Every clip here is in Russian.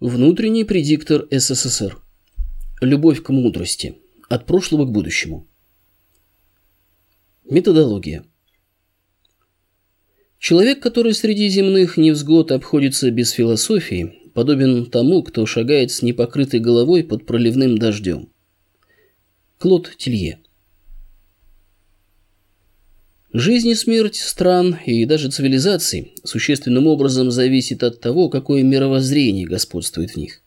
Внутренний предиктор СССР. Любовь к мудрости. От прошлого к будущему. Методология. Человек, который среди земных невзгод обходится без философии, подобен тому, кто шагает с непокрытой головой под проливным дождем. Клод Тилье. Жизнь и смерть стран и даже цивилизаций существенным образом зависит от того, какое мировоззрение господствует в них.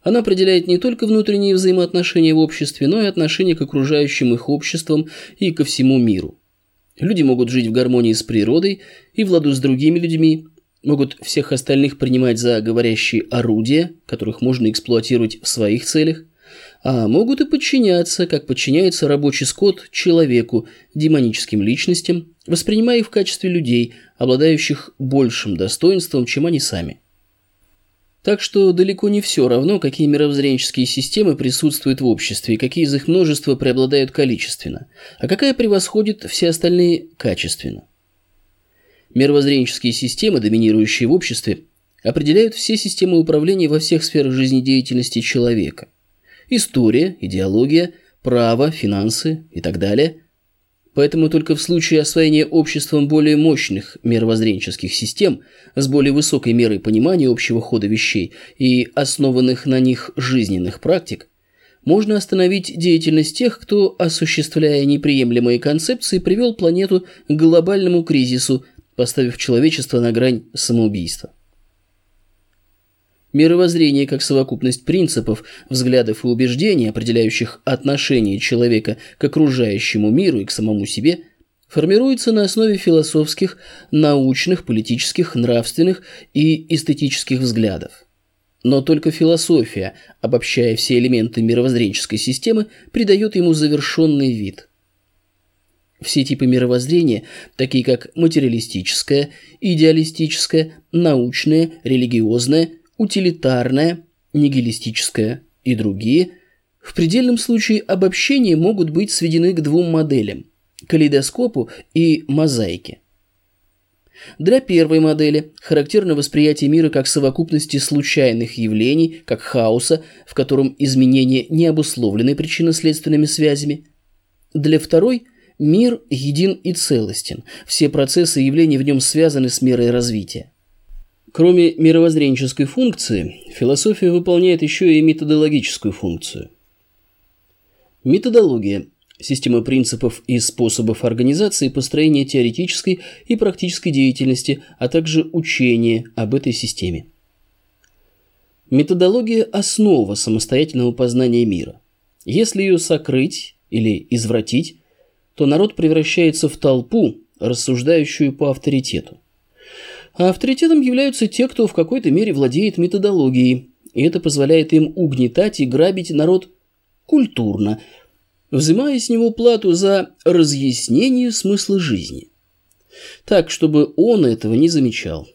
Она определяет не только внутренние взаимоотношения в обществе, но и отношения к окружающим их обществам и ко всему миру. Люди могут жить в гармонии с природой и в ладу с другими людьми, могут всех остальных принимать за говорящие орудия, которых можно эксплуатировать в своих целях, а могут и подчиняться, как подчиняется рабочий скот человеку, демоническим личностям, воспринимая их в качестве людей, обладающих большим достоинством, чем они сами. Так что далеко не все равно, какие мировоззренческие системы присутствуют в обществе и какие из их множества преобладают количественно, а какая превосходит все остальные качественно. Мировоззренческие системы, доминирующие в обществе, определяют все системы управления во всех сферах жизнедеятельности человека – история, идеология, право, финансы и так далее. Поэтому только в случае освоения обществом более мощных мировоззренческих систем с более высокой мерой понимания общего хода вещей и основанных на них жизненных практик можно остановить деятельность тех, кто, осуществляя неприемлемые концепции, привел планету к глобальному кризису, поставив человечество на грань самоубийства. Мировоззрение как совокупность принципов, взглядов и убеждений, определяющих отношение человека к окружающему миру и к самому себе, формируется на основе философских, научных, политических, нравственных и эстетических взглядов. Но только философия, обобщая все элементы мировоззренческой системы, придает ему завершенный вид – все типы мировоззрения, такие как материалистическое, идеалистическое, научное, религиозное, утилитарное, нигилистическое и другие, в предельном случае обобщения могут быть сведены к двум моделям – калейдоскопу и мозаике. Для первой модели характерно восприятие мира как совокупности случайных явлений, как хаоса, в котором изменения не обусловлены причинно-следственными связями. Для второй – мир един и целостен, все процессы и явления в нем связаны с мерой развития. Кроме мировоззренческой функции, философия выполняет еще и методологическую функцию. Методология – система принципов и способов организации построения теоретической и практической деятельности, а также учения об этой системе. Методология – основа самостоятельного познания мира. Если ее сокрыть или извратить, то народ превращается в толпу, рассуждающую по авторитету. А авторитетом являются те, кто в какой-то мере владеет методологией, и это позволяет им угнетать и грабить народ культурно, взимая с него плату за разъяснение смысла жизни. Так, чтобы он этого не замечал.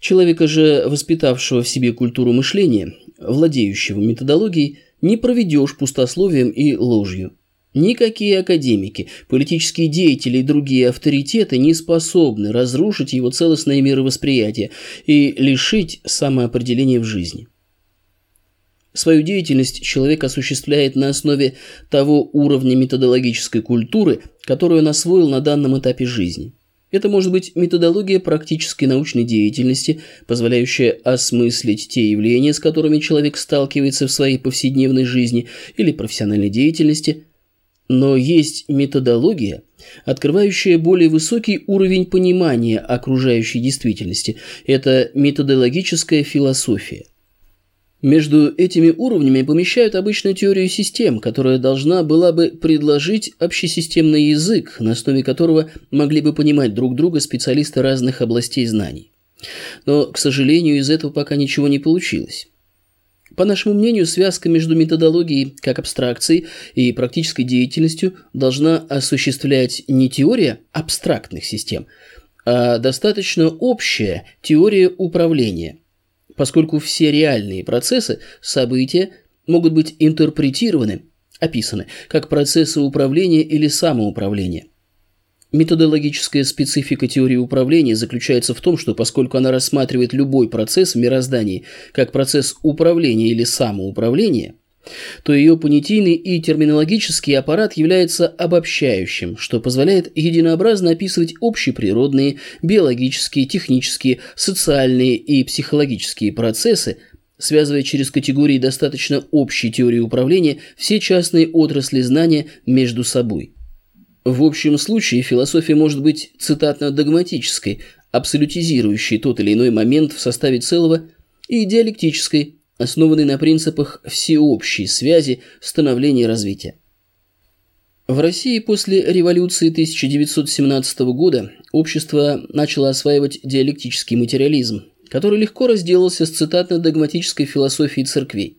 Человека же, воспитавшего в себе культуру мышления, владеющего методологией, не проведешь пустословием и ложью. Никакие академики, политические деятели и другие авторитеты не способны разрушить его целостное мировосприятие и лишить самоопределения в жизни. Свою деятельность человек осуществляет на основе того уровня методологической культуры, которую он освоил на данном этапе жизни. Это может быть методология практической научной деятельности, позволяющая осмыслить те явления, с которыми человек сталкивается в своей повседневной жизни или профессиональной деятельности – но есть методология, открывающая более высокий уровень понимания окружающей действительности. Это методологическая философия. Между этими уровнями помещают обычную теорию систем, которая должна была бы предложить общесистемный язык, на основе которого могли бы понимать друг друга специалисты разных областей знаний. Но, к сожалению, из этого пока ничего не получилось. По нашему мнению, связка между методологией как абстракцией и практической деятельностью должна осуществлять не теория абстрактных систем, а достаточно общая теория управления, поскольку все реальные процессы, события могут быть интерпретированы, описаны как процессы управления или самоуправления. Методологическая специфика теории управления заключается в том, что поскольку она рассматривает любой процесс в мироздании как процесс управления или самоуправления, то ее понятийный и терминологический аппарат является обобщающим, что позволяет единообразно описывать общеприродные, биологические, технические, социальные и психологические процессы, связывая через категории достаточно общей теории управления все частные отрасли знания между собой – в общем случае философия может быть цитатно-догматической, абсолютизирующей тот или иной момент в составе целого, и диалектической, основанной на принципах всеобщей связи становления и развития. В России после революции 1917 года общество начало осваивать диалектический материализм, который легко разделался с цитатно-догматической философией церквей.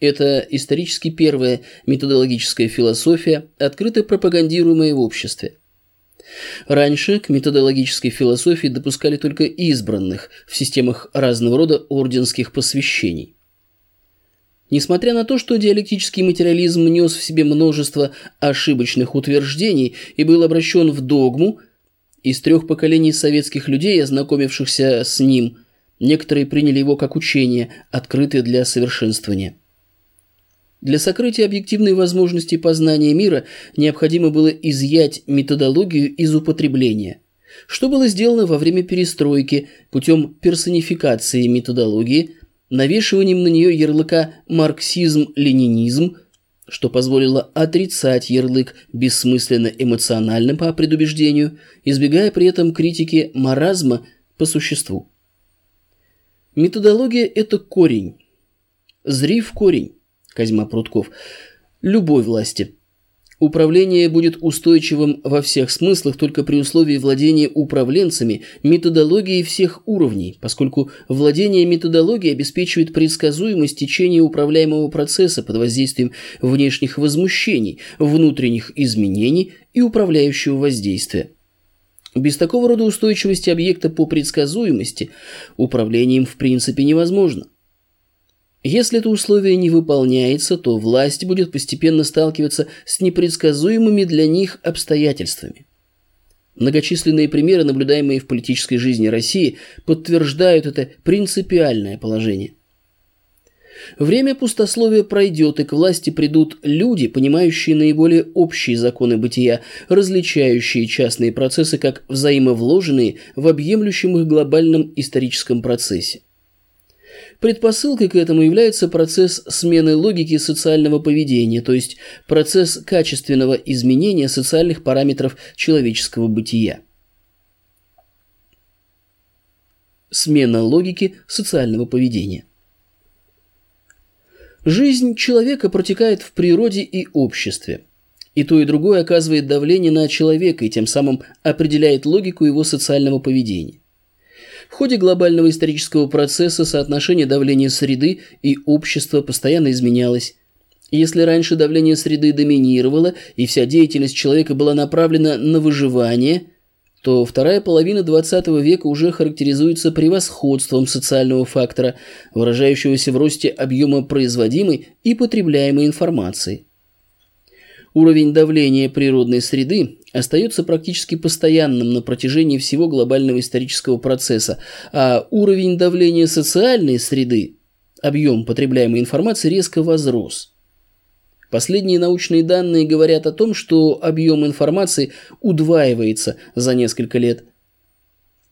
Это исторически первая методологическая философия, открыто пропагандируемая в обществе. Раньше к методологической философии допускали только избранных в системах разного рода орденских посвящений. Несмотря на то, что диалектический материализм нес в себе множество ошибочных утверждений и был обращен в догму, из трех поколений советских людей, ознакомившихся с ним, некоторые приняли его как учение, открытое для совершенствования. Для сокрытия объективной возможности познания мира необходимо было изъять методологию из употребления, что было сделано во время перестройки путем персонификации методологии, навешиванием на нее ярлыка «марксизм-ленинизм», что позволило отрицать ярлык бессмысленно эмоциональным по предубеждению, избегая при этом критики маразма по существу. Методология – это корень. Зри в корень. Козьма Прутков, любой власти. Управление будет устойчивым во всех смыслах только при условии владения управленцами методологией всех уровней, поскольку владение методологией обеспечивает предсказуемость течения управляемого процесса под воздействием внешних возмущений, внутренних изменений и управляющего воздействия. Без такого рода устойчивости объекта по предсказуемости управлением в принципе невозможно. Если это условие не выполняется, то власть будет постепенно сталкиваться с непредсказуемыми для них обстоятельствами. Многочисленные примеры, наблюдаемые в политической жизни России, подтверждают это принципиальное положение. Время пустословия пройдет, и к власти придут люди, понимающие наиболее общие законы бытия, различающие частные процессы как взаимовложенные в объемлющем их глобальном историческом процессе. Предпосылкой к этому является процесс смены логики социального поведения, то есть процесс качественного изменения социальных параметров человеческого бытия. Смена логики социального поведения. Жизнь человека протекает в природе и обществе. И то, и другое оказывает давление на человека и тем самым определяет логику его социального поведения. В ходе глобального исторического процесса соотношение давления среды и общества постоянно изменялось. Если раньше давление среды доминировало и вся деятельность человека была направлена на выживание, то вторая половина XX века уже характеризуется превосходством социального фактора, выражающегося в росте объема производимой и потребляемой информации. Уровень давления природной среды остается практически постоянным на протяжении всего глобального исторического процесса, а уровень давления социальной среды, объем потребляемой информации резко возрос. Последние научные данные говорят о том, что объем информации удваивается за несколько лет.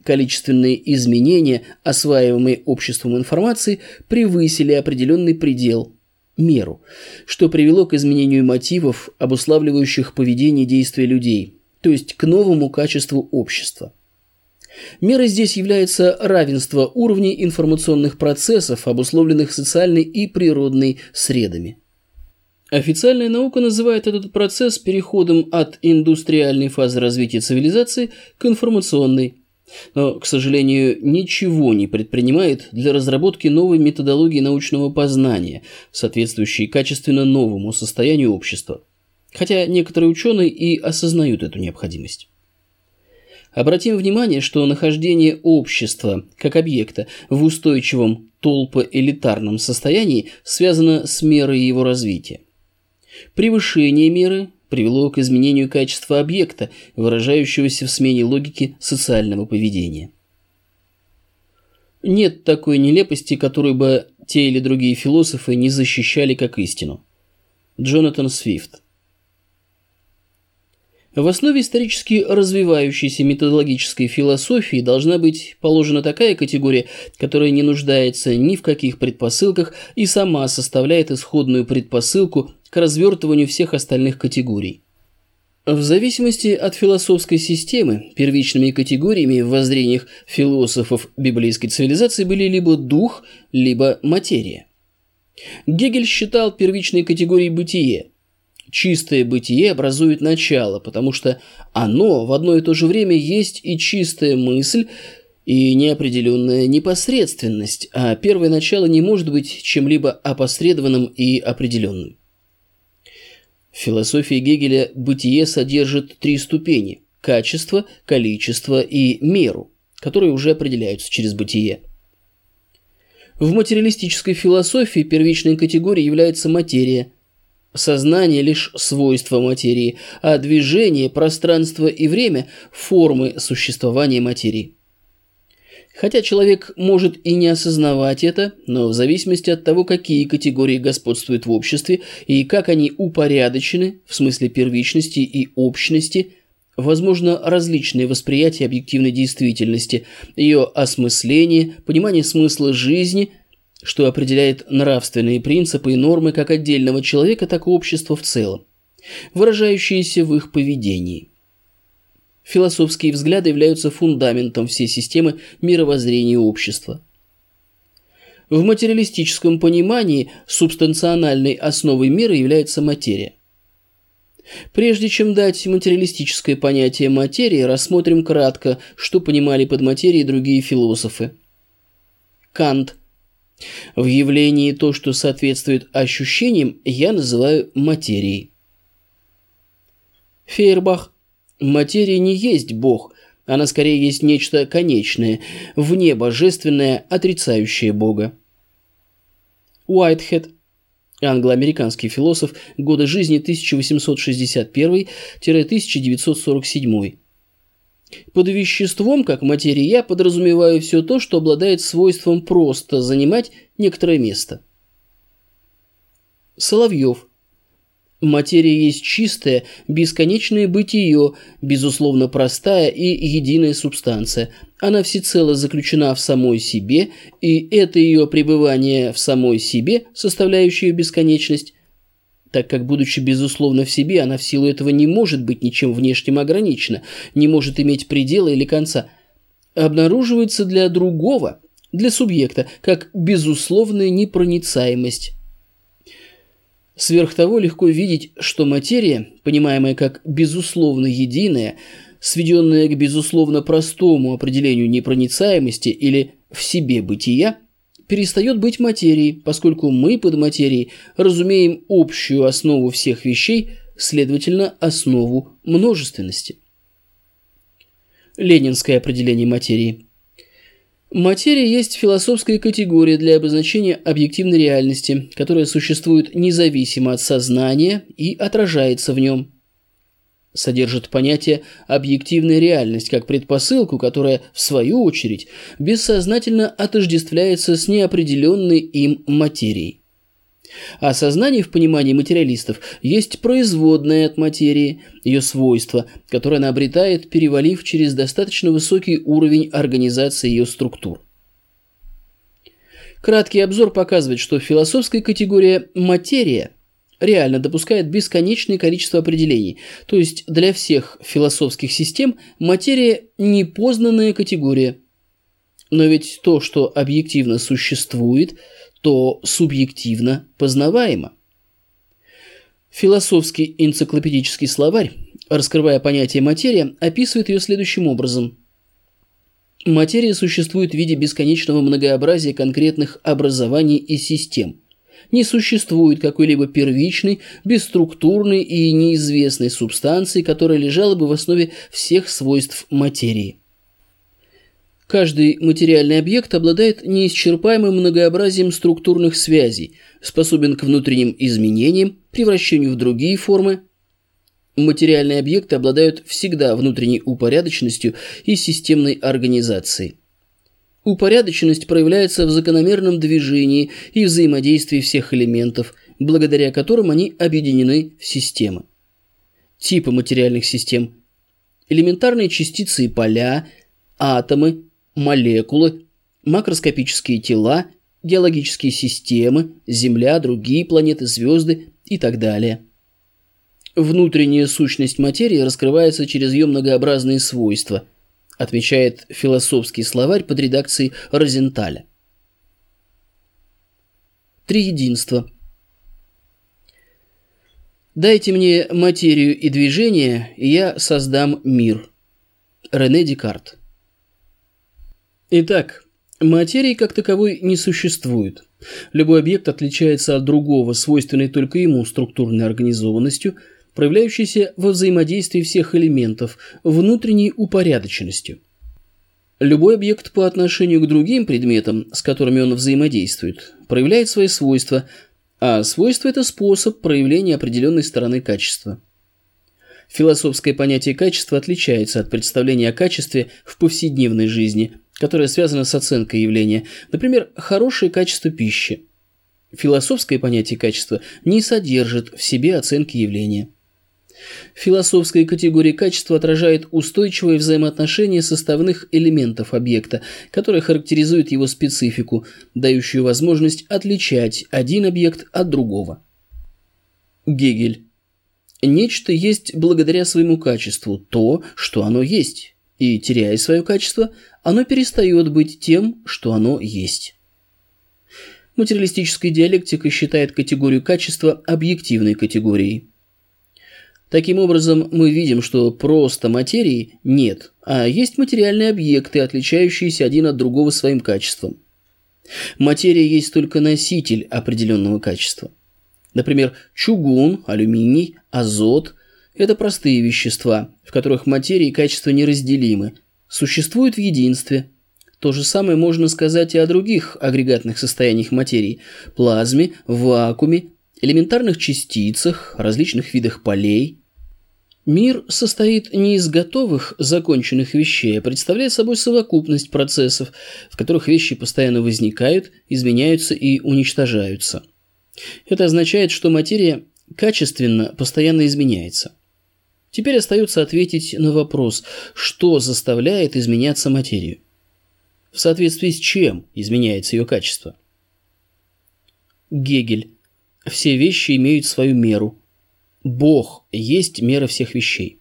Количественные изменения, осваиваемые обществом информации, превысили определенный предел – меру, что привело к изменению мотивов, обуславливающих поведение действия людей, то есть к новому качеству общества. Мерой здесь является равенство уровней информационных процессов, обусловленных социальной и природной средами. Официальная наука называет этот процесс переходом от индустриальной фазы развития цивилизации к информационной, но, к сожалению, ничего не предпринимает для разработки новой методологии научного познания, соответствующей качественно новому состоянию общества. Хотя некоторые ученые и осознают эту необходимость. Обратим внимание, что нахождение общества как объекта в устойчивом толпоэлитарном состоянии связано с мерой его развития. Превышение меры привело к изменению качества объекта, выражающегося в смене логики социального поведения. Нет такой нелепости, которую бы те или другие философы не защищали как истину. Джонатан Свифт в основе исторически развивающейся методологической философии должна быть положена такая категория, которая не нуждается ни в каких предпосылках и сама составляет исходную предпосылку к развертыванию всех остальных категорий. В зависимости от философской системы, первичными категориями в воззрениях философов библейской цивилизации были либо дух, либо материя. Гегель считал первичной категорией бытие – чистое бытие образует начало, потому что оно в одно и то же время есть и чистая мысль, и неопределенная непосредственность, а первое начало не может быть чем-либо опосредованным и определенным. В философии Гегеля бытие содержит три ступени – качество, количество и меру, которые уже определяются через бытие. В материалистической философии первичной категорией является материя, Сознание – лишь свойство материи, а движение, пространство и время – формы существования материи. Хотя человек может и не осознавать это, но в зависимости от того, какие категории господствуют в обществе и как они упорядочены в смысле первичности и общности, возможно различные восприятия объективной действительности, ее осмысление, понимание смысла жизни – что определяет нравственные принципы и нормы как отдельного человека, так и общества в целом, выражающиеся в их поведении. Философские взгляды являются фундаментом всей системы мировоззрения общества. В материалистическом понимании субстанциональной основой мира является материя. Прежде чем дать материалистическое понятие материи, рассмотрим кратко, что понимали под материей другие философы. Кант – в явлении то, что соответствует ощущениям, я называю материей. Фейербах. Материя не есть Бог, она скорее есть нечто конечное, вне божественное, отрицающее Бога. Уайтхед. Англо-американский философ, годы жизни 1861-1947. Под веществом, как материя, я подразумеваю все то, что обладает свойством просто занимать некоторое место. Соловьев. Материя есть чистое, бесконечное бытие, безусловно простая и единая субстанция. Она всецело заключена в самой себе, и это ее пребывание в самой себе, составляющее бесконечность, так как, будучи безусловно в себе, она в силу этого не может быть ничем внешним ограничена, не может иметь предела или конца, обнаруживается для другого, для субъекта, как безусловная непроницаемость. Сверх того, легко видеть, что материя, понимаемая как безусловно единая, сведенная к безусловно простому определению непроницаемости или в себе бытия, перестает быть материей, поскольку мы под материей разумеем общую основу всех вещей, следовательно, основу множественности. Ленинское определение материи. Материя есть философская категория для обозначения объективной реальности, которая существует независимо от сознания и отражается в нем – содержит понятие «объективная реальность» как предпосылку, которая, в свою очередь, бессознательно отождествляется с неопределенной им материей. А сознание в понимании материалистов есть производное от материи, ее свойство, которое она обретает, перевалив через достаточно высокий уровень организации ее структур. Краткий обзор показывает, что философская категория «материя» реально допускает бесконечное количество определений, то есть для всех философских систем материя – непознанная категория. Но ведь то, что объективно существует, то субъективно познаваемо. Философский энциклопедический словарь, раскрывая понятие материя, описывает ее следующим образом. Материя существует в виде бесконечного многообразия конкретных образований и систем – не существует какой-либо первичной, бесструктурной и неизвестной субстанции, которая лежала бы в основе всех свойств материи. Каждый материальный объект обладает неисчерпаемым многообразием структурных связей, способен к внутренним изменениям, превращению в другие формы, Материальные объекты обладают всегда внутренней упорядоченностью и системной организацией. Упорядоченность проявляется в закономерном движении и взаимодействии всех элементов, благодаря которым они объединены в системы. Типы материальных систем – элементарные частицы и поля, атомы, молекулы, макроскопические тела, геологические системы, Земля, другие планеты, звезды и так далее. Внутренняя сущность материи раскрывается через ее многообразные свойства, отвечает философский словарь под редакцией Розенталя. Триединство. Дайте мне материю и движение, и я создам мир. Рене Декарт. Итак, материи как таковой не существует. Любой объект отличается от другого, свойственной только ему структурной организованностью – проявляющийся во взаимодействии всех элементов, внутренней упорядоченностью. Любой объект по отношению к другим предметам, с которыми он взаимодействует, проявляет свои свойства, а свойство – это способ проявления определенной стороны качества. Философское понятие качества отличается от представления о качестве в повседневной жизни, которое связано с оценкой явления, например, хорошее качество пищи. Философское понятие качества не содержит в себе оценки явления. Философская категория качества отражает устойчивое взаимоотношение составных элементов объекта, которое характеризует его специфику, дающую возможность отличать один объект от другого. Гегель. Нечто есть благодаря своему качеству то, что оно есть, и, теряя свое качество, оно перестает быть тем, что оно есть. Материалистическая диалектика считает категорию качества объективной категорией. Таким образом, мы видим, что просто материи нет, а есть материальные объекты, отличающиеся один от другого своим качеством. Материя есть только носитель определенного качества. Например, чугун, алюминий, азот – это простые вещества, в которых материя и качество неразделимы, существуют в единстве. То же самое можно сказать и о других агрегатных состояниях материи – плазме, вакууме, элементарных частицах, различных видах полей – Мир состоит не из готовых, законченных вещей, а представляет собой совокупность процессов, в которых вещи постоянно возникают, изменяются и уничтожаются. Это означает, что материя качественно постоянно изменяется. Теперь остается ответить на вопрос, что заставляет изменяться материю. В соответствии с чем изменяется ее качество? Гегель. Все вещи имеют свою меру – Бог есть мера всех вещей.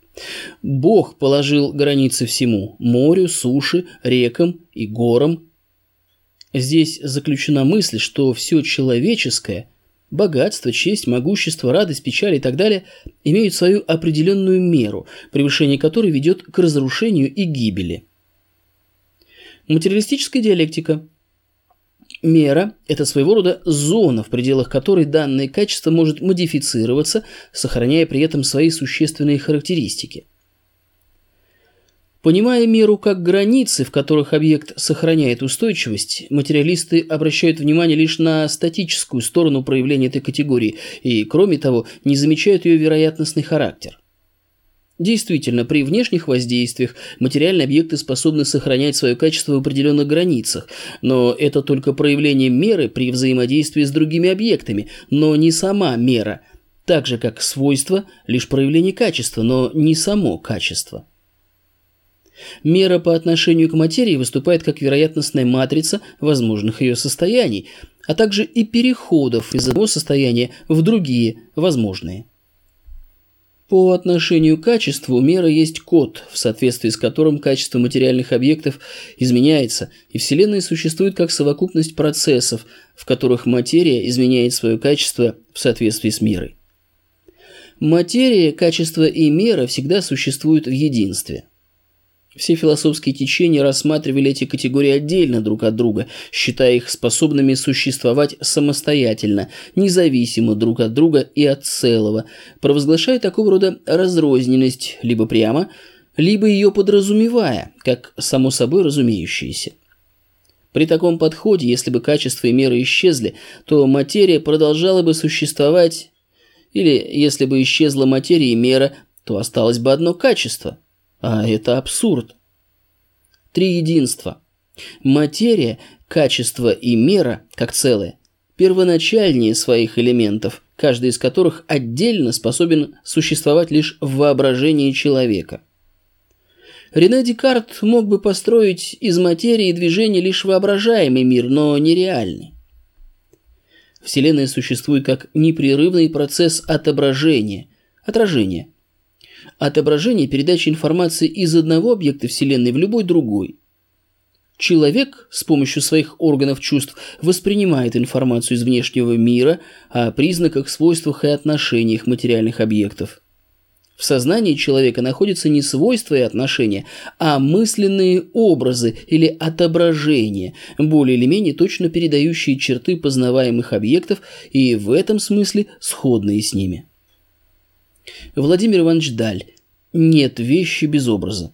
Бог положил границы всему – морю, суше, рекам и горам. Здесь заключена мысль, что все человеческое – богатство, честь, могущество, радость, печаль и так далее – имеют свою определенную меру, превышение которой ведет к разрушению и гибели. Материалистическая диалектика – Мера – это своего рода зона, в пределах которой данное качество может модифицироваться, сохраняя при этом свои существенные характеристики. Понимая меру как границы, в которых объект сохраняет устойчивость, материалисты обращают внимание лишь на статическую сторону проявления этой категории и, кроме того, не замечают ее вероятностный характер. Действительно, при внешних воздействиях материальные объекты способны сохранять свое качество в определенных границах, но это только проявление меры при взаимодействии с другими объектами, но не сама мера, так же как свойство – лишь проявление качества, но не само качество. Мера по отношению к материи выступает как вероятностная матрица возможных ее состояний, а также и переходов из одного состояния в другие возможные. По отношению к качеству мера есть код, в соответствии с которым качество материальных объектов изменяется, и Вселенная существует как совокупность процессов, в которых материя изменяет свое качество в соответствии с мерой. Материя, качество и мера всегда существуют в единстве – все философские течения рассматривали эти категории отдельно друг от друга, считая их способными существовать самостоятельно, независимо друг от друга и от целого, провозглашая такого рода разрозненность либо прямо, либо ее подразумевая, как само собой разумеющееся. При таком подходе, если бы качество и меры исчезли, то материя продолжала бы существовать, или если бы исчезла материя и мера, то осталось бы одно качество. А это абсурд. Три единства. Материя, качество и мера, как целое, первоначальнее своих элементов, каждый из которых отдельно способен существовать лишь в воображении человека. Рене Декарт мог бы построить из материи движения лишь воображаемый мир, но нереальный. Вселенная существует как непрерывный процесс отображения, отражения. Отображение – передачи информации из одного объекта Вселенной в любой другой – Человек с помощью своих органов чувств воспринимает информацию из внешнего мира о признаках, свойствах и отношениях материальных объектов. В сознании человека находятся не свойства и отношения, а мысленные образы или отображения, более или менее точно передающие черты познаваемых объектов и в этом смысле сходные с ними. Владимир Иванович Даль. Нет вещи без образа.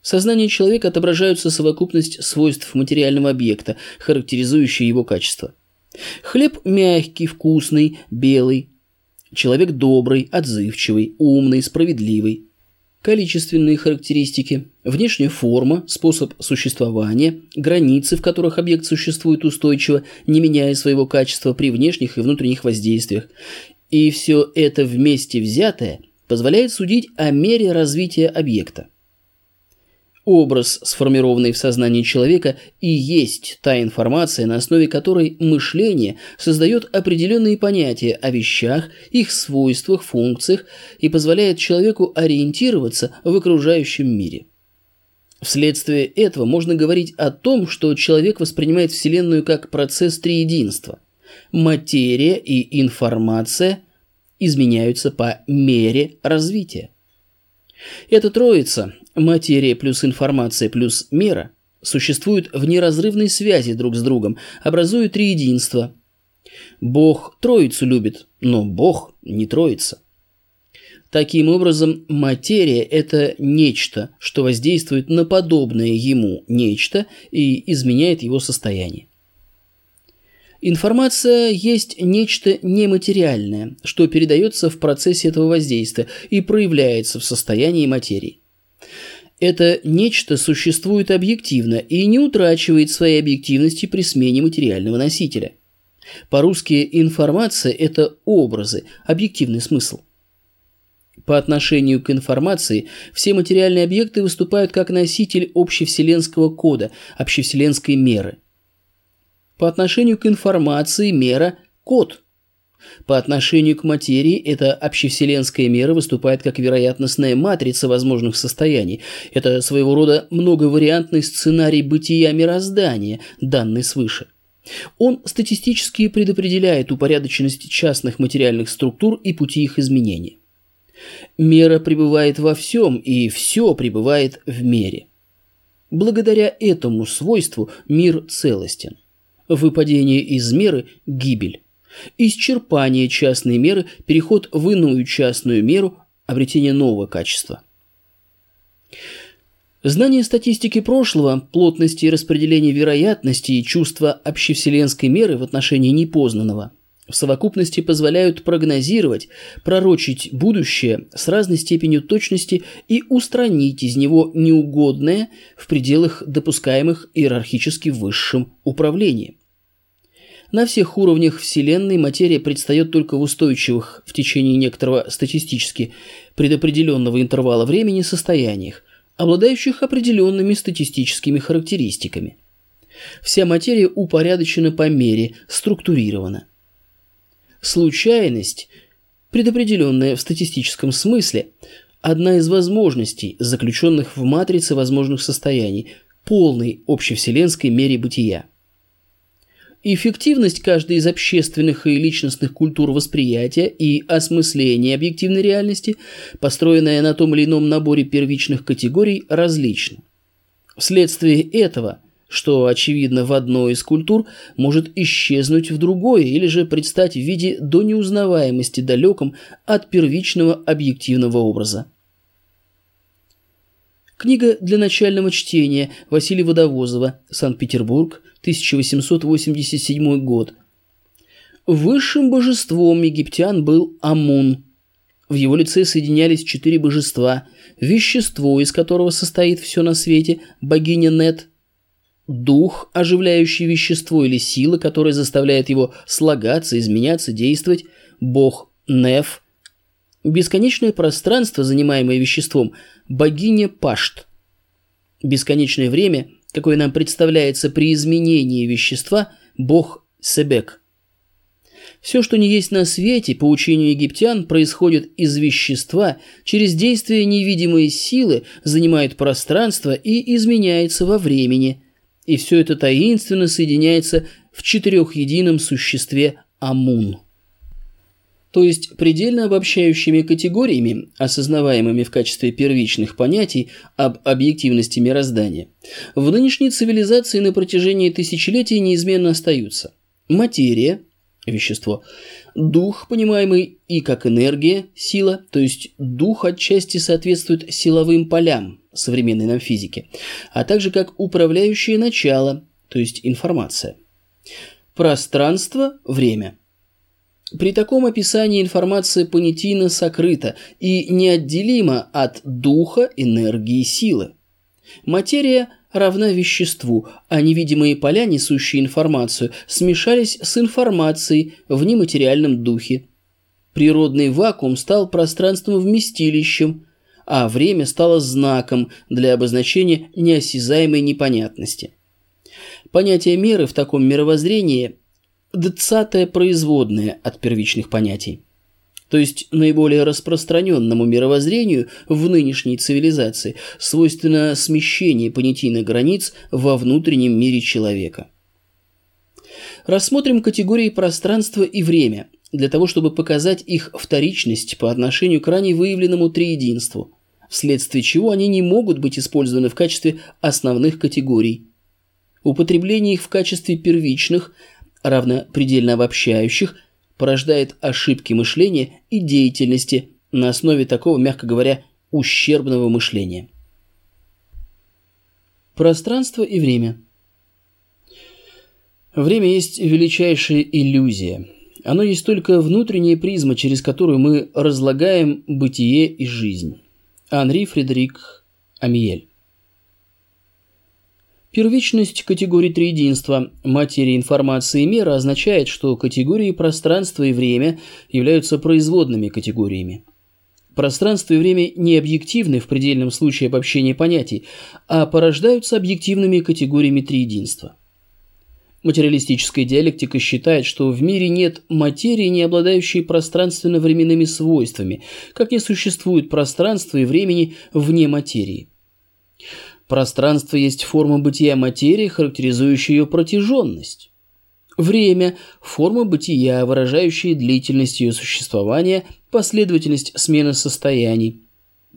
В сознании человека отображаются совокупность свойств материального объекта, характеризующие его качество. Хлеб мягкий, вкусный, белый. Человек добрый, отзывчивый, умный, справедливый. Количественные характеристики, внешняя форма, способ существования, границы, в которых объект существует устойчиво, не меняя своего качества при внешних и внутренних воздействиях. И все это вместе взятое позволяет судить о мере развития объекта. Образ, сформированный в сознании человека, и есть та информация, на основе которой мышление создает определенные понятия о вещах, их свойствах, функциях и позволяет человеку ориентироваться в окружающем мире. Вследствие этого можно говорить о том, что человек воспринимает Вселенную как процесс триединства. Материя и информация изменяются по мере развития. Эта троица Материя плюс информация плюс мера существуют в неразрывной связи друг с другом, образуя три единства. Бог троицу любит, но Бог не троица. Таким образом, материя – это нечто, что воздействует на подобное ему нечто и изменяет его состояние. Информация есть нечто нематериальное, что передается в процессе этого воздействия и проявляется в состоянии материи. Это нечто существует объективно и не утрачивает своей объективности при смене материального носителя. По-русски информация – это образы, объективный смысл. По отношению к информации все материальные объекты выступают как носитель общевселенского кода, общевселенской меры. По отношению к информации мера – код – по отношению к материи эта общевселенская мера выступает как вероятностная матрица возможных состояний. Это своего рода многовариантный сценарий бытия мироздания, данный свыше. Он статистически предопределяет упорядоченность частных материальных структур и пути их изменения. Мера пребывает во всем, и все пребывает в мере. Благодаря этому свойству мир целостен. Выпадение из меры – гибель. Исчерпание частной меры, переход в иную частную меру, обретение нового качества. Знание статистики прошлого, плотности распределения вероятности и чувство общевселенской меры в отношении непознанного в совокупности позволяют прогнозировать, пророчить будущее с разной степенью точности и устранить из него неугодное в пределах допускаемых иерархически высшим управлением. На всех уровнях Вселенной материя предстает только в устойчивых в течение некоторого статистически предопределенного интервала времени состояниях, обладающих определенными статистическими характеристиками. Вся материя упорядочена по мере, структурирована. Случайность, предопределенная в статистическом смысле, одна из возможностей, заключенных в матрице возможных состояний, полной общевселенской мере бытия – Эффективность каждой из общественных и личностных культур восприятия и осмысления объективной реальности, построенная на том или ином наборе первичных категорий, различна. Вследствие этого, что очевидно в одной из культур, может исчезнуть в другой или же предстать в виде до неузнаваемости далеком от первичного объективного образа. Книга для начального чтения Василия Водовозова, Санкт-Петербург, 1887 год. Высшим божеством египтян был Амун. В его лице соединялись четыре божества, вещество, из которого состоит все на свете, богиня Нет, дух, оживляющий вещество или сила, которая заставляет его слагаться, изменяться, действовать, бог Неф, бесконечное пространство, занимаемое веществом, богиня Пашт, бесконечное время, какое нам представляется при изменении вещества, бог Себек – все, что не есть на свете, по учению египтян, происходит из вещества, через действие невидимой силы занимает пространство и изменяется во времени. И все это таинственно соединяется в четырехедином существе Амун. То есть предельно обобщающими категориями, осознаваемыми в качестве первичных понятий об объективности мироздания, в нынешней цивилизации на протяжении тысячелетий неизменно остаются материя – вещество. Дух, понимаемый и как энергия, сила, то есть дух отчасти соответствует силовым полям современной нам физики, а также как управляющее начало, то есть информация. Пространство – время. При таком описании информация понятийно сокрыта и неотделима от духа, энергии, силы. Материя равна веществу, а невидимые поля, несущие информацию, смешались с информацией в нематериальном духе. Природный вакуум стал пространством-вместилищем, а время стало знаком для обозначения неосязаемой непонятности. Понятие меры в таком мировоззрении – дцатое производное от первичных понятий то есть наиболее распространенному мировоззрению в нынешней цивилизации, свойственно смещение понятийных границ во внутреннем мире человека. Рассмотрим категории пространства и время, для того, чтобы показать их вторичность по отношению к ранее выявленному триединству, вследствие чего они не могут быть использованы в качестве основных категорий. Употребление их в качестве первичных, равно предельно обобщающих – порождает ошибки мышления и деятельности на основе такого, мягко говоря, ущербного мышления. Пространство и время. Время есть величайшая иллюзия. Оно есть только внутренняя призма, через которую мы разлагаем бытие и жизнь. Анри Фредерик Амиель Первичность категории триединства материи информации и мира означает, что категории пространства и время являются производными категориями. Пространство и время не объективны в предельном случае обобщения понятий, а порождаются объективными категориями триединства. Материалистическая диалектика считает, что в мире нет материи, не обладающей пространственно-временными свойствами, как не существует пространства и времени вне материи. Пространство есть форма бытия материи, характеризующая ее протяженность. Время – форма бытия, выражающая длительность ее существования, последовательность смены состояний.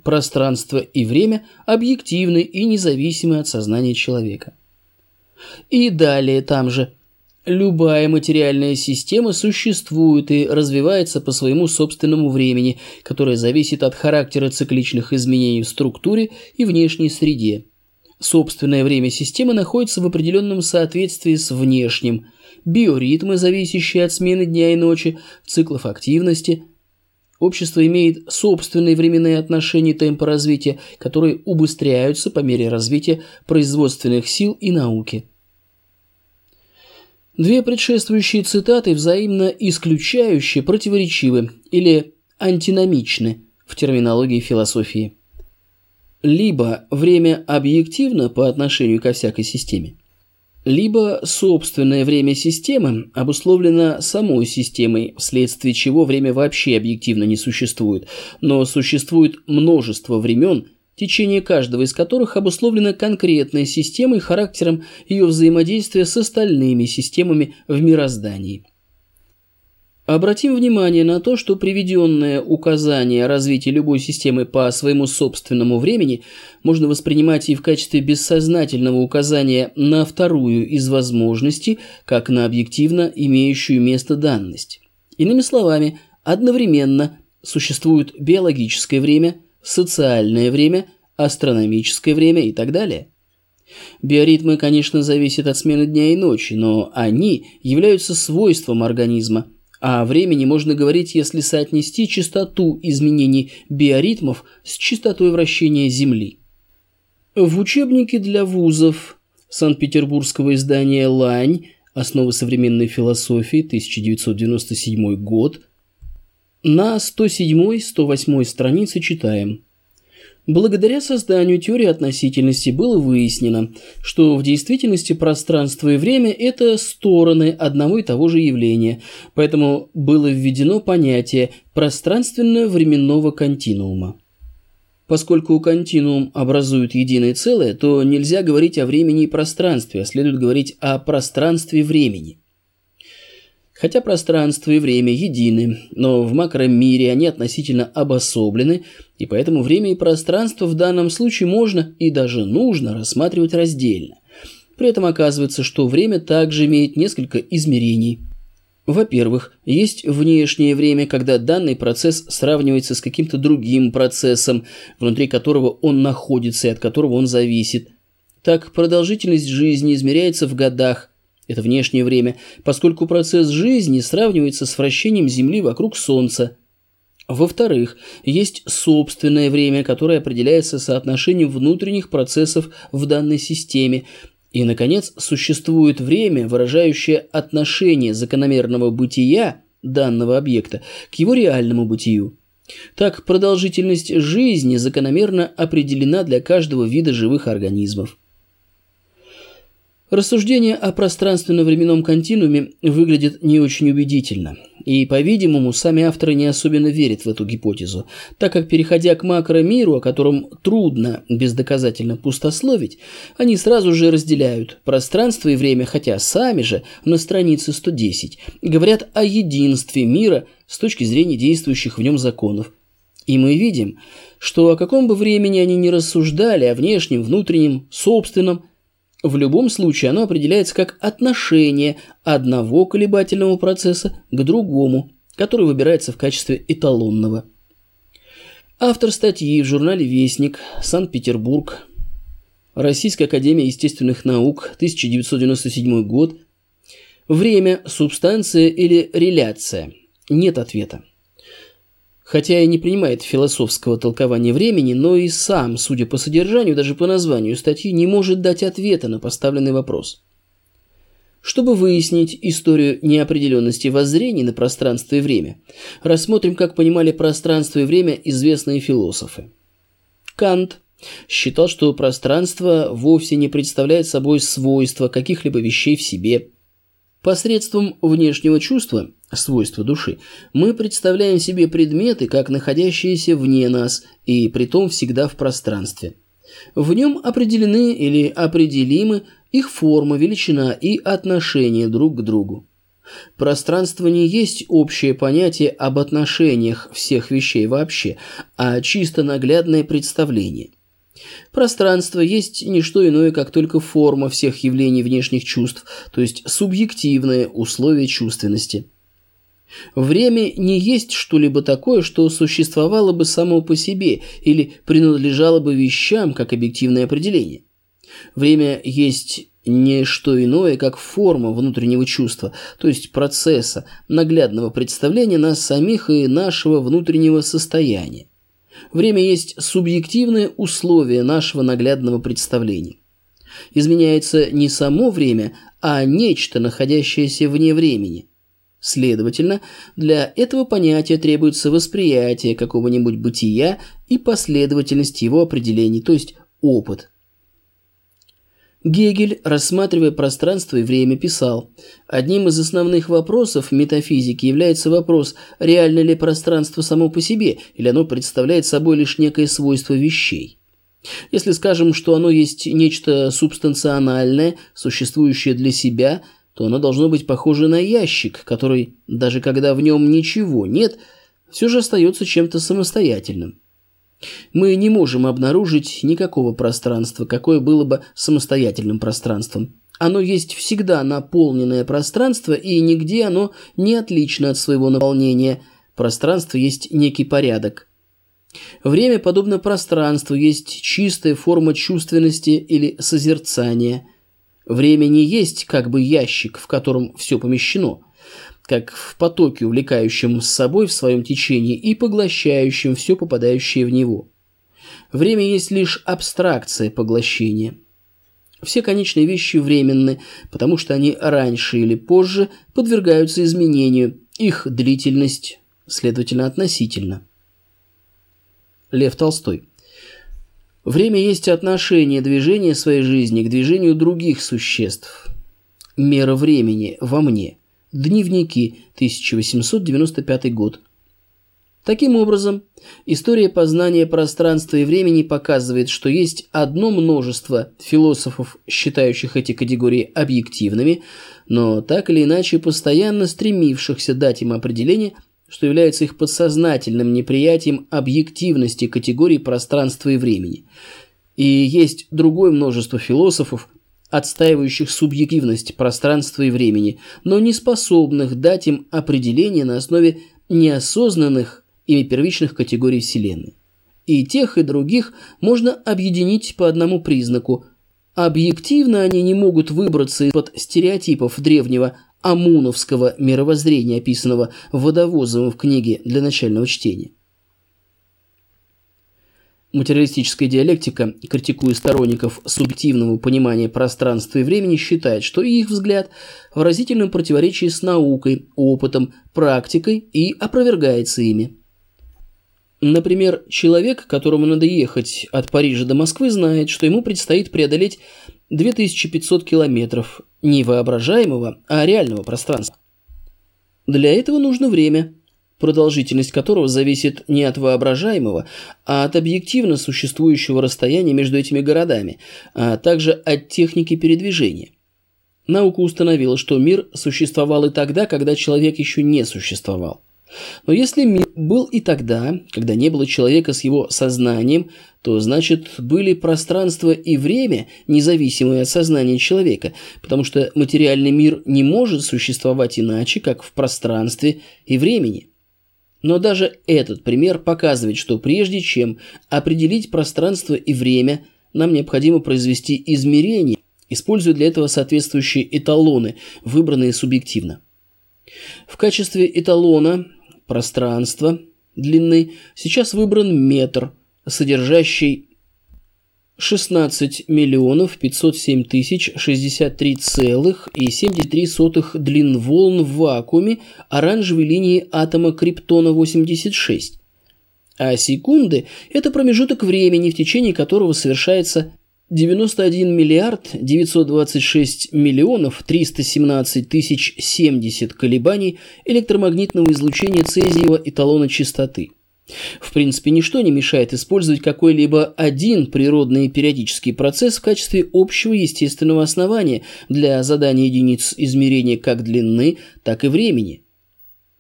Пространство и время объективны и независимы от сознания человека. И далее там же – Любая материальная система существует и развивается по своему собственному времени, которое зависит от характера цикличных изменений в структуре и внешней среде. Собственное время системы находится в определенном соответствии с внешним. Биоритмы, зависящие от смены дня и ночи, циклов активности. Общество имеет собственные временные отношения темпа развития, которые убыстряются по мере развития производственных сил и науки. Две предшествующие цитаты взаимно исключающие противоречивы или антиномичны в терминологии философии. Либо время объективно по отношению ко всякой системе, либо собственное время системы обусловлено самой системой, вследствие чего время вообще объективно не существует, но существует множество времен, течение каждого из которых обусловлено конкретной системой, характером ее взаимодействия с остальными системами в мироздании. Обратим внимание на то, что приведенное указание о развитии любой системы по своему собственному времени можно воспринимать и в качестве бессознательного указания на вторую из возможностей, как на объективно имеющую место данность. Иными словами, одновременно существует биологическое время, социальное время, астрономическое время и так далее. Биоритмы, конечно, зависят от смены дня и ночи, но они являются свойством организма – О времени можно говорить, если соотнести частоту изменений биоритмов с частотой вращения Земли. В учебнике для вузов Санкт-Петербургского издания «Лань» «Основы современной философии», 1997 год, на 107-108 странице читаем – Благодаря созданию теории относительности было выяснено, что в действительности пространство и время – это стороны одного и того же явления, поэтому было введено понятие пространственно-временного континуума. Поскольку континуум образует единое целое, то нельзя говорить о времени и пространстве, а следует говорить о пространстве времени. Хотя пространство и время едины, но в макромире они относительно обособлены, и поэтому время и пространство в данном случае можно и даже нужно рассматривать раздельно. При этом оказывается, что время также имеет несколько измерений. Во-первых, есть внешнее время, когда данный процесс сравнивается с каким-то другим процессом, внутри которого он находится и от которого он зависит. Так, продолжительность жизни измеряется в годах, это внешнее время, поскольку процесс жизни сравнивается с вращением Земли вокруг Солнца. Во-вторых, есть собственное время, которое определяется соотношением внутренних процессов в данной системе. И, наконец, существует время, выражающее отношение закономерного бытия данного объекта к его реальному бытию. Так, продолжительность жизни закономерно определена для каждого вида живых организмов. Рассуждение о пространственно-временном континууме выглядит не очень убедительно, и, по-видимому, сами авторы не особенно верят в эту гипотезу, так как, переходя к макромиру, о котором трудно бездоказательно пустословить, они сразу же разделяют пространство и время, хотя сами же на странице 110 говорят о единстве мира с точки зрения действующих в нем законов. И мы видим, что о каком бы времени они ни рассуждали, о внешнем, внутреннем, собственном, в любом случае оно определяется как отношение одного колебательного процесса к другому, который выбирается в качестве эталонного. Автор статьи в журнале «Вестник», Санкт-Петербург, Российская академия естественных наук, 1997 год. Время, субстанция или реляция? Нет ответа. Хотя и не принимает философского толкования времени, но и сам, судя по содержанию, даже по названию статьи, не может дать ответа на поставленный вопрос. Чтобы выяснить историю неопределенности воззрений на пространство и время, рассмотрим, как понимали пространство и время известные философы. Кант считал, что пространство вовсе не представляет собой свойства каких-либо вещей в себе. Посредством внешнего чувства – свойства души, мы представляем себе предметы, как находящиеся вне нас, и притом всегда в пространстве. В нем определены или определимы их форма, величина и отношение друг к другу. Пространство не есть общее понятие об отношениях всех вещей вообще, а чисто наглядное представление. Пространство есть не что иное, как только форма всех явлений внешних чувств, то есть субъективное условие чувственности – Время не есть что-либо такое, что существовало бы само по себе или принадлежало бы вещам как объективное определение. Время есть не что иное, как форма внутреннего чувства, то есть процесса, наглядного представления нас самих и нашего внутреннего состояния. Время есть субъективное условие нашего наглядного представления. Изменяется не само время, а нечто, находящееся вне времени. Следовательно, для этого понятия требуется восприятие какого-нибудь бытия и последовательность его определений, то есть опыт. Гегель, рассматривая пространство и время, писал, «Одним из основных вопросов метафизики является вопрос, реально ли пространство само по себе, или оно представляет собой лишь некое свойство вещей. Если скажем, что оно есть нечто субстанциональное, существующее для себя – то оно должно быть похоже на ящик, который, даже когда в нем ничего нет, все же остается чем-то самостоятельным. Мы не можем обнаружить никакого пространства, какое было бы самостоятельным пространством. Оно есть всегда наполненное пространство, и нигде оно не отлично от своего наполнения. Пространство есть некий порядок. Время, подобно пространству, есть чистая форма чувственности или созерцания – Время не есть как бы ящик, в котором все помещено. Как в потоке, увлекающем с собой в своем течении и поглощающем все попадающее в него. Время есть лишь абстракция поглощения. Все конечные вещи временны, потому что они раньше или позже подвергаются изменению, их длительность, следовательно, относительно. Лев Толстой. Время есть отношение движения своей жизни к движению других существ. Мера времени во мне. Дневники, 1895 год. Таким образом, история познания пространства и времени показывает, что есть одно множество философов, считающих эти категории объективными, но так или иначе постоянно стремившихся дать им определение, что является их подсознательным неприятием объективности категорий пространства и времени. И есть другое множество философов, отстаивающих субъективность пространства и времени, но не способных дать им определение на основе неосознанных ими первичных категорий Вселенной. И тех, и других можно объединить по одному признаку. Объективно они не могут выбраться из-под стереотипов древнего амуновского мировоззрения, описанного Водовозовым в книге для начального чтения. Материалистическая диалектика, критикуя сторонников субъективного понимания пространства и времени, считает, что их взгляд в разительном противоречии с наукой, опытом, практикой и опровергается ими. Например, человек, которому надо ехать от Парижа до Москвы, знает, что ему предстоит преодолеть 2500 километров не воображаемого, а реального пространства. Для этого нужно время – продолжительность которого зависит не от воображаемого, а от объективно существующего расстояния между этими городами, а также от техники передвижения. Наука установила, что мир существовал и тогда, когда человек еще не существовал. Но если мир был и тогда, когда не было человека с его сознанием, то значит были пространство и время, независимые от сознания человека, потому что материальный мир не может существовать иначе, как в пространстве и времени. Но даже этот пример показывает, что прежде чем определить пространство и время, нам необходимо произвести измерения, используя для этого соответствующие эталоны, выбранные субъективно. В качестве эталона пространства длины сейчас выбран метр, содержащий 16 миллионов 507 тысяч 63,73 длин волн в вакууме оранжевой линии атома криптона-86. А секунды – это промежуток времени, в течение которого совершается 91 миллиард 926 миллионов 317 тысяч 70 колебаний электромагнитного излучения цезиева эталона частоты – в принципе, ничто не мешает использовать какой-либо один природный периодический процесс в качестве общего естественного основания для задания единиц измерения как длины, так и времени.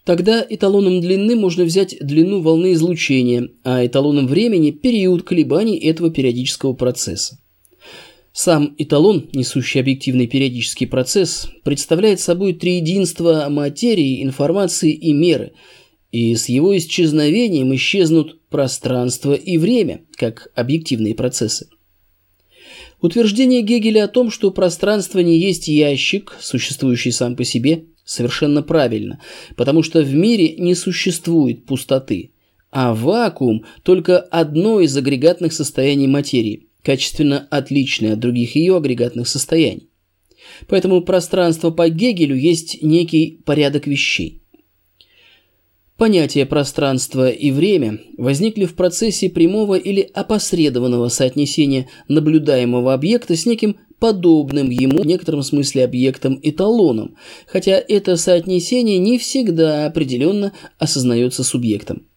Тогда эталоном длины можно взять длину волны излучения, а эталоном времени – период колебаний этого периодического процесса. Сам эталон, несущий объективный периодический процесс, представляет собой триединство материи, информации и меры – и с его исчезновением исчезнут пространство и время, как объективные процессы. Утверждение Гегеля о том, что пространство не есть ящик, существующий сам по себе, совершенно правильно, потому что в мире не существует пустоты, а вакуум – только одно из агрегатных состояний материи, качественно отличное от других ее агрегатных состояний. Поэтому пространство по Гегелю есть некий порядок вещей. Понятия пространства и время возникли в процессе прямого или опосредованного соотнесения наблюдаемого объекта с неким подобным ему в некотором смысле объектом-эталоном, хотя это соотнесение не всегда определенно осознается субъектом.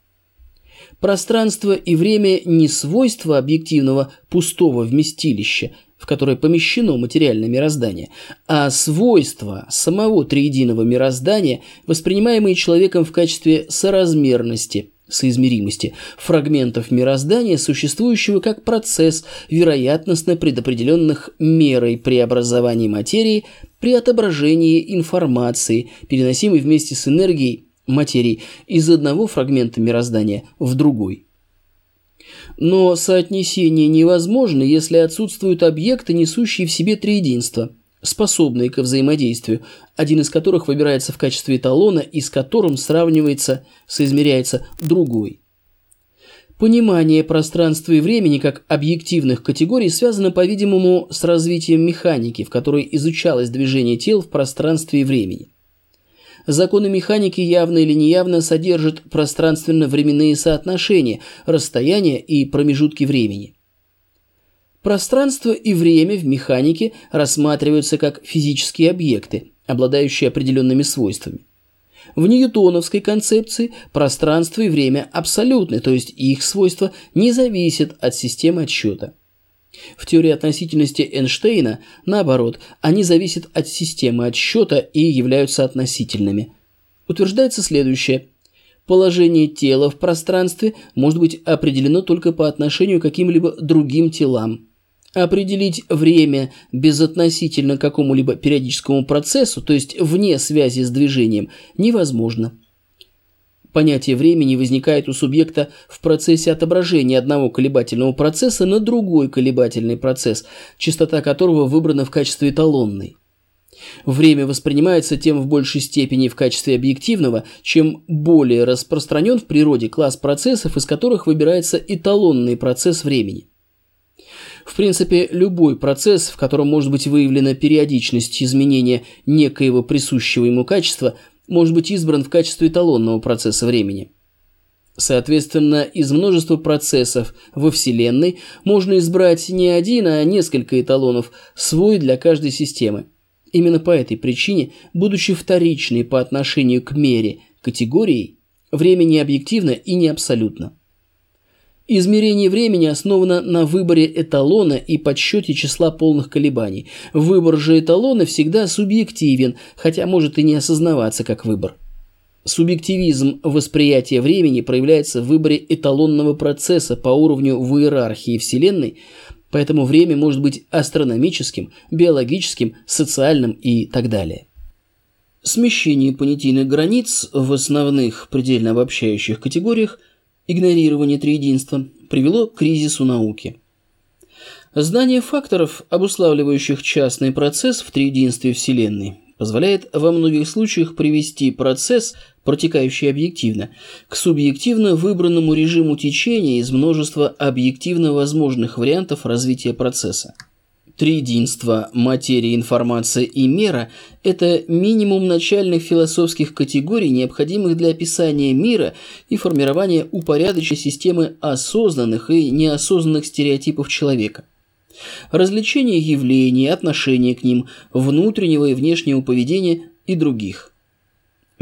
Пространство и время не свойства объективного пустого вместилища, в которое помещено материальное мироздание, а свойства самого триединого мироздания, воспринимаемые человеком в качестве соразмерности, соизмеримости фрагментов мироздания, существующего как процесс вероятностно предопределенных мерой преобразования материи при отображении информации, переносимой вместе с энергией материи из одного фрагмента мироздания в другой. Но соотнесение невозможно, если отсутствуют объекты, несущие в себе триединство. способные к взаимодействию, один из которых выбирается в качестве эталона и с которым сравнивается, соизмеряется другой. Понимание пространства и времени как объективных категорий связано, по-видимому, с развитием механики, в которой изучалось движение тел в пространстве и времени. Законы механики явно или неявно содержат пространственно-временные соотношения, расстояния и промежутки времени. Пространство и время в механике рассматриваются как физические объекты, обладающие определенными свойствами. В ньютоновской концепции пространство и время абсолютны, то есть их свойства не зависят от системы отсчета. В теории относительности Эйнштейна, наоборот, они зависят от системы отсчета и являются относительными. Утверждается следующее. Положение тела в пространстве может быть определено только по отношению к каким-либо другим телам. Определить время безотносительно какому-либо периодическому процессу, то есть вне связи с движением, невозможно. Понятие времени возникает у субъекта в процессе отображения одного колебательного процесса на другой колебательный процесс, частота которого выбрана в качестве эталонной. Время воспринимается тем в большей степени в качестве объективного, чем более распространен в природе класс процессов, из которых выбирается эталонный процесс времени. В принципе, любой процесс, в котором может быть выявлена периодичность изменения некоего присущего ему качества, может быть избран в качестве эталонного процесса времени. Соответственно, из множества процессов во Вселенной можно избрать не один, а несколько эталонов, свой для каждой системы. Именно по этой причине, будучи вторичной по отношению к мере категорией, время не объективно и не абсолютно. Измерение времени основано на выборе эталона и подсчете числа полных колебаний. Выбор же эталона всегда субъективен, хотя может и не осознаваться как выбор. Субъективизм восприятия времени проявляется в выборе эталонного процесса по уровню в иерархии Вселенной, поэтому время может быть астрономическим, биологическим, социальным и так далее. Смещение понятийных границ в основных предельно обобщающих категориях – игнорирование триединства привело к кризису науки. Знание факторов, обуславливающих частный процесс в триединстве Вселенной, позволяет во многих случаях привести процесс, протекающий объективно, к субъективно выбранному режиму течения из множества объективно возможных вариантов развития процесса. Триединство материи, информация и мера – это минимум начальных философских категорий, необходимых для описания мира и формирования упорядоченной системы осознанных и неосознанных стереотипов человека. Развлечение явлений, отношение к ним, внутреннего и внешнего поведения и других.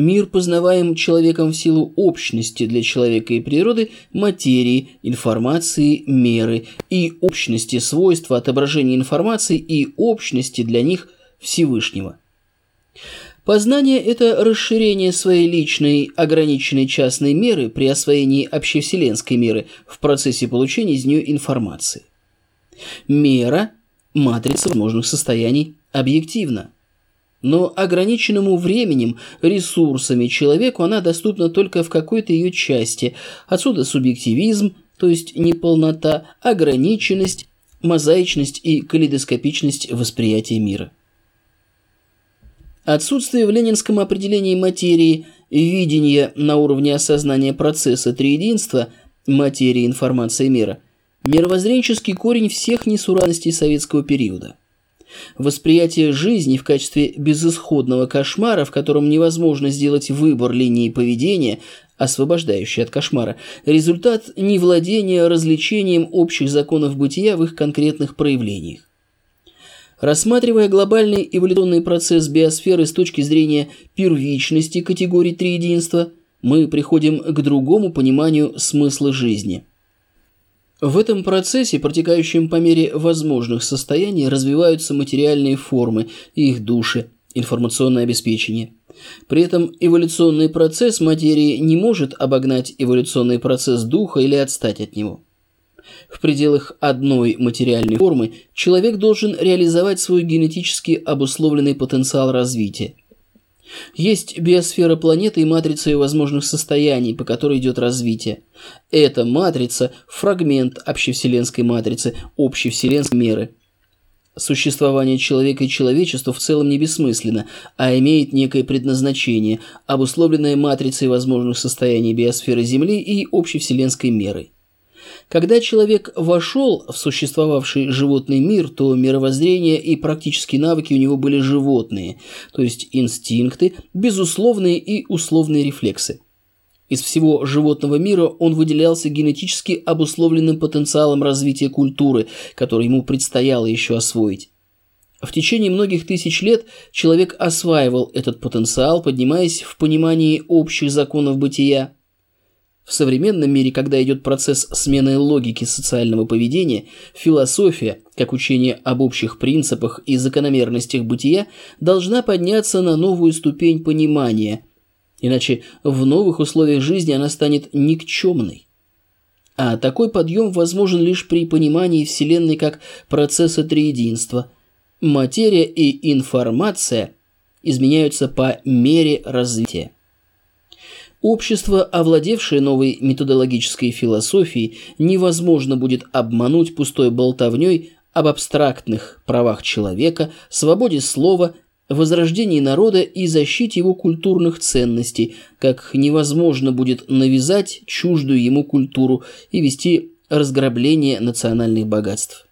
Мир познаваем человеком в силу общности для человека и природы материи, информации, меры и общности свойства отображения информации и общности для них Всевышнего. Познание – это расширение своей личной ограниченной частной меры при освоении общевселенской меры в процессе получения из нее информации. Мера – матрица возможных состояний объективна. Но ограниченному временем, ресурсами человеку она доступна только в какой-то ее части. Отсюда субъективизм, то есть неполнота, ограниченность, мозаичность и калейдоскопичность восприятия мира. Отсутствие в ленинском определении материи видения на уровне осознания процесса триединства материи, информации мира – мировоззренческий корень всех несуразностей советского периода. Восприятие жизни в качестве безысходного кошмара, в котором невозможно сделать выбор линии поведения, освобождающий от кошмара, результат невладения развлечением общих законов бытия в их конкретных проявлениях. Рассматривая глобальный эволюционный процесс биосферы с точки зрения первичности категории триединства, мы приходим к другому пониманию смысла жизни – в этом процессе, протекающем по мере возможных состояний, развиваются материальные формы и их души, информационное обеспечение. При этом эволюционный процесс материи не может обогнать эволюционный процесс духа или отстать от него. В пределах одной материальной формы человек должен реализовать свой генетически обусловленный потенциал развития. Есть биосфера планеты и матрица ее возможных состояний, по которой идет развитие. Эта матрица – фрагмент общевселенской матрицы, общевселенской меры. Существование человека и человечества в целом не бессмысленно, а имеет некое предназначение, обусловленное матрицей возможных состояний биосферы Земли и общевселенской мерой. Когда человек вошел в существовавший животный мир, то мировоззрение и практические навыки у него были животные, то есть инстинкты, безусловные и условные рефлексы. Из всего животного мира он выделялся генетически обусловленным потенциалом развития культуры, который ему предстояло еще освоить. В течение многих тысяч лет человек осваивал этот потенциал, поднимаясь в понимании общих законов бытия. В современном мире, когда идет процесс смены логики социального поведения, философия, как учение об общих принципах и закономерностях бытия, должна подняться на новую ступень понимания – Иначе в новых условиях жизни она станет никчемной. А такой подъем возможен лишь при понимании Вселенной как процесса триединства. Материя и информация изменяются по мере развития. Общество, овладевшее новой методологической философией, невозможно будет обмануть пустой болтовней об абстрактных правах человека, свободе слова возрождении народа и защите его культурных ценностей, как невозможно будет навязать чуждую ему культуру и вести разграбление национальных богатств.